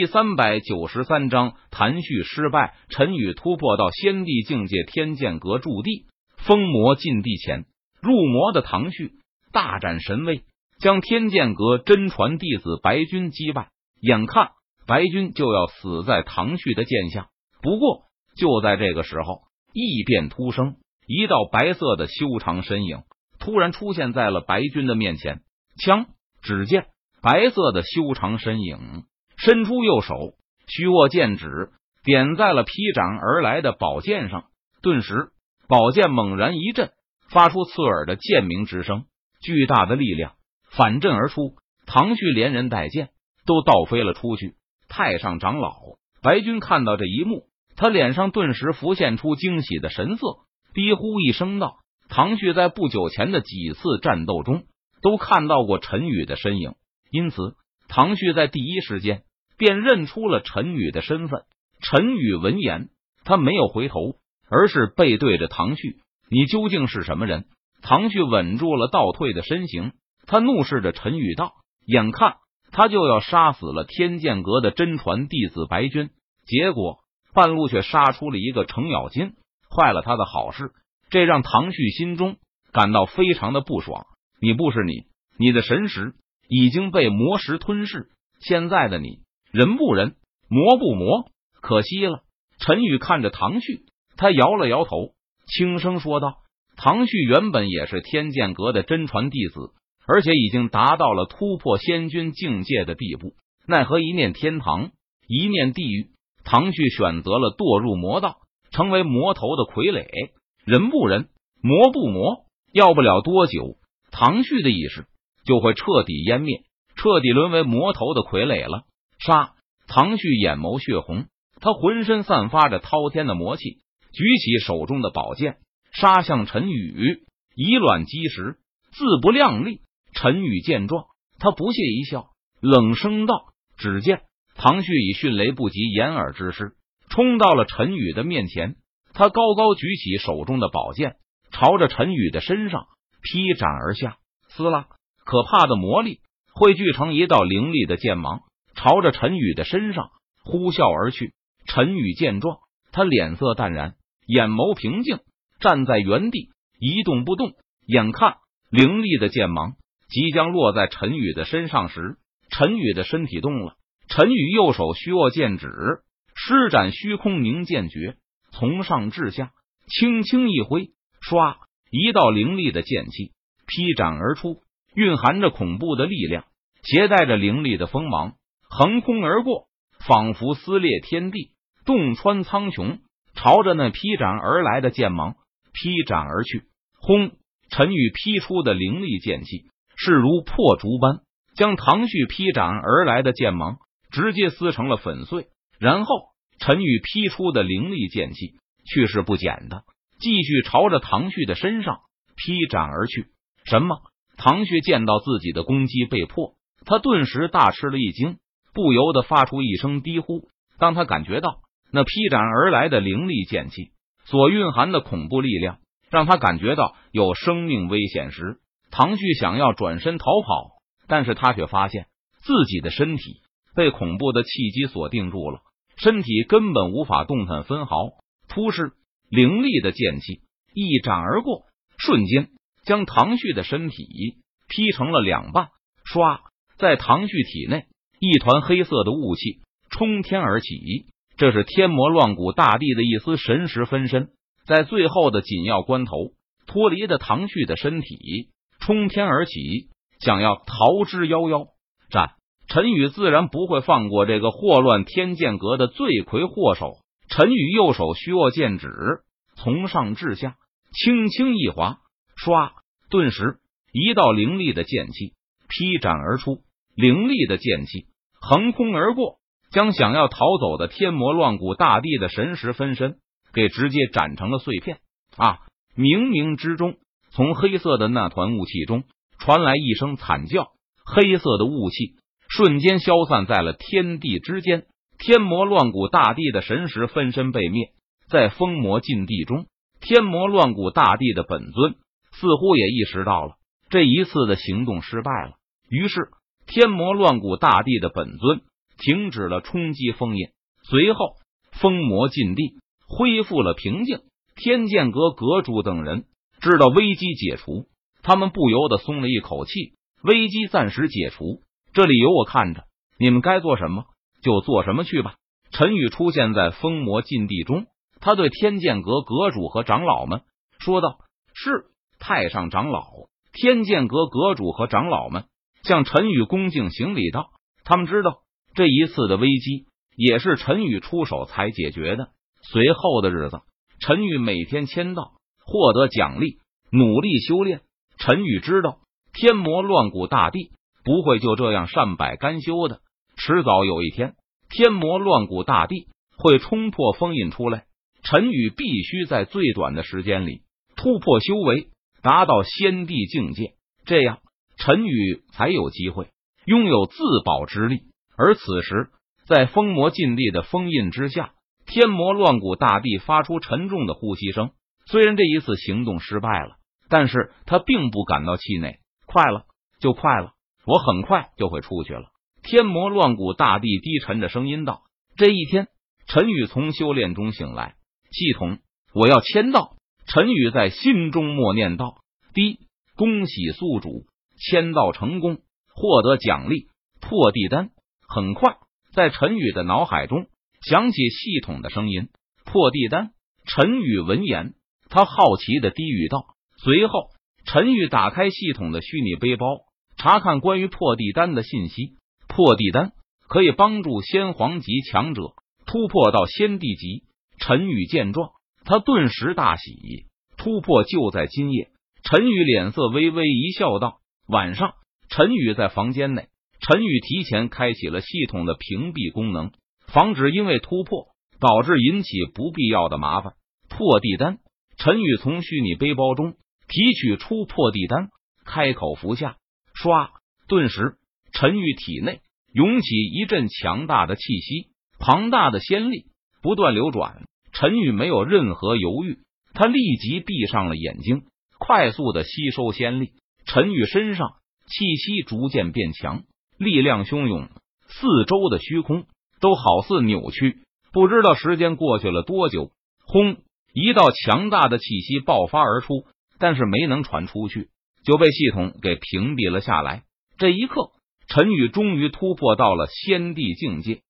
第三百九十三章谭旭失败，陈宇突破到先帝境界，天剑阁驻地，封魔禁地前，入魔的唐旭大展神威，将天剑阁真传弟子白军击败。眼看白军就要死在唐旭的剑下，不过就在这个时候，异变突生，一道白色的修长身影突然出现在了白军的面前。枪，只见白色的修长身影。伸出右手，虚握剑指，点在了劈斩而来的宝剑上。顿时，宝剑猛然一震，发出刺耳的剑鸣之声。巨大的力量反震而出，唐旭连人带剑都倒飞了出去。太上长老白军看到这一幕，他脸上顿时浮现出惊喜的神色，低呼一声道：“唐旭在不久前的几次战斗中都看到过陈宇的身影，因此唐旭在第一时间。”便认出了陈宇的身份。陈宇闻言，他没有回头，而是背对着唐旭：“你究竟是什么人？”唐旭稳住了倒退的身形，他怒视着陈宇道：“眼看他就要杀死了天剑阁的真传弟子白军，结果半路却杀出了一个程咬金，坏了他的好事。”这让唐旭心中感到非常的不爽。你不是你，你的神识已经被魔石吞噬，现在的你。人不人，魔不魔，可惜了。陈宇看着唐旭，他摇了摇头，轻声说道：“唐旭原本也是天剑阁的真传弟子，而且已经达到了突破仙君境界的地步。奈何一念天堂，一念地狱，唐旭选择了堕入魔道，成为魔头的傀儡。人不人，魔不魔，要不了多久，唐旭的意识就会彻底湮灭，彻底沦为魔头的傀儡了。”杀！唐旭眼眸血红，他浑身散发着滔天的魔气，举起手中的宝剑，杀向陈宇，以卵击石，自不量力。陈宇见状，他不屑一笑，冷声道：“只见唐旭以迅雷不及掩耳之势冲到了陈宇的面前，他高高举起手中的宝剑，朝着陈宇的身上劈斩而下。撕拉，可怕的魔力汇聚成一道凌厉的剑芒。朝着陈宇的身上呼啸而去。陈宇见状，他脸色淡然，眼眸平静，站在原地一动不动。眼看凌厉的剑芒即将落在陈宇的身上时，陈宇的身体动了。陈宇右手虚握剑指，施展虚空凝剑诀，从上至下轻轻一挥，唰，一道凌厉的剑气劈斩而出，蕴含着恐怖的力量，携带着凌厉的锋芒。横空而过，仿佛撕裂天地，洞穿苍穹，朝着那劈斩而来的剑芒劈斩而去。轰！陈宇劈出的凌厉剑气势如破竹般，将唐旭劈斩而来的剑芒直接撕成了粉碎。然后，陈宇劈出的凌厉剑气去势不减的继续朝着唐旭的身上劈斩而去。什么？唐旭见到自己的攻击被破，他顿时大吃了一惊。不由得发出一声低呼。当他感觉到那劈斩而来的凌厉剑气所蕴含的恐怖力量，让他感觉到有生命危险时，唐旭想要转身逃跑，但是他却发现自己的身体被恐怖的气机锁定住了，身体根本无法动弹分毫。突施凌厉的剑气一斩而过，瞬间将唐旭的身体劈成了两半。唰，在唐旭体内。一团黑色的雾气冲天而起，这是天魔乱谷大帝的一丝神识分身，在最后的紧要关头脱离的唐旭的身体，冲天而起，想要逃之夭夭。战陈宇自然不会放过这个祸乱天剑阁的罪魁祸首。陈宇右手虚握剑指，从上至下轻轻一划，唰，顿时一道凌厉的剑气劈斩而出，凌厉的剑气。横空而过，将想要逃走的天魔乱谷大帝的神识分身给直接斩成了碎片。啊！冥冥之中，从黑色的那团雾气中传来一声惨叫，黑色的雾气瞬间消散在了天地之间。天魔乱谷大帝的神识分身被灭，在封魔禁地中，天魔乱谷大帝的本尊似乎也意识到了这一次的行动失败了，于是。天魔乱谷大帝的本尊停止了冲击封印，随后封魔禁地恢复了平静。天剑阁阁主等人知道危机解除，他们不由得松了一口气。危机暂时解除，这里有我看着，你们该做什么就做什么去吧。陈宇出现在封魔禁地中，他对天剑阁阁主和长老们说道：“是太上长老。”天剑阁阁主和长老们向陈宇恭敬行礼道：“他们知道这一次的危机也是陈宇出手才解决的。随后的日子，陈宇每天签到，获得奖励，努力修炼。陈宇知道。”天魔乱古大帝不会就这样善罢甘休的，迟早有一天，天魔乱古大帝会冲破封印出来。陈宇必须在最短的时间里突破修为，达到先帝境界，这样陈宇才有机会拥有自保之力。而此时，在封魔禁地的封印之下，天魔乱古大帝发出沉重的呼吸声。虽然这一次行动失败了，但是他并不感到气馁。快了，就快了，我很快就会出去了。天魔乱古大帝低沉着声音道：“这一天，陈宇从修炼中醒来，系统，我要签到。”陈宇在心中默念道：“滴，恭喜宿主签到成功，获得奖励破地丹。”很快，在陈宇的脑海中响起系统的声音：“破地丹。”陈宇闻言，他好奇的低语道，随后。陈宇打开系统的虚拟背包，查看关于破地丹的信息。破地丹可以帮助先皇级强者突破到先帝级。陈宇见状，他顿时大喜，突破就在今夜。陈宇脸色微微一笑，道：“晚上。”陈宇在房间内，陈宇提前开启了系统的屏蔽功能，防止因为突破导致引起不必要的麻烦。破地丹，陈宇从虚拟背包中。提取出破地丹，开口服下，唰！顿时，陈宇体内涌起一阵强大的气息，庞大的仙力不断流转。陈宇没有任何犹豫，他立即闭上了眼睛，快速的吸收仙力。陈宇身上气息逐渐变强，力量汹涌，四周的虚空都好似扭曲。不知道时间过去了多久，轰！一道强大的气息爆发而出。但是没能传出去，就被系统给屏蔽了下来。这一刻，陈宇终于突破到了先帝境界。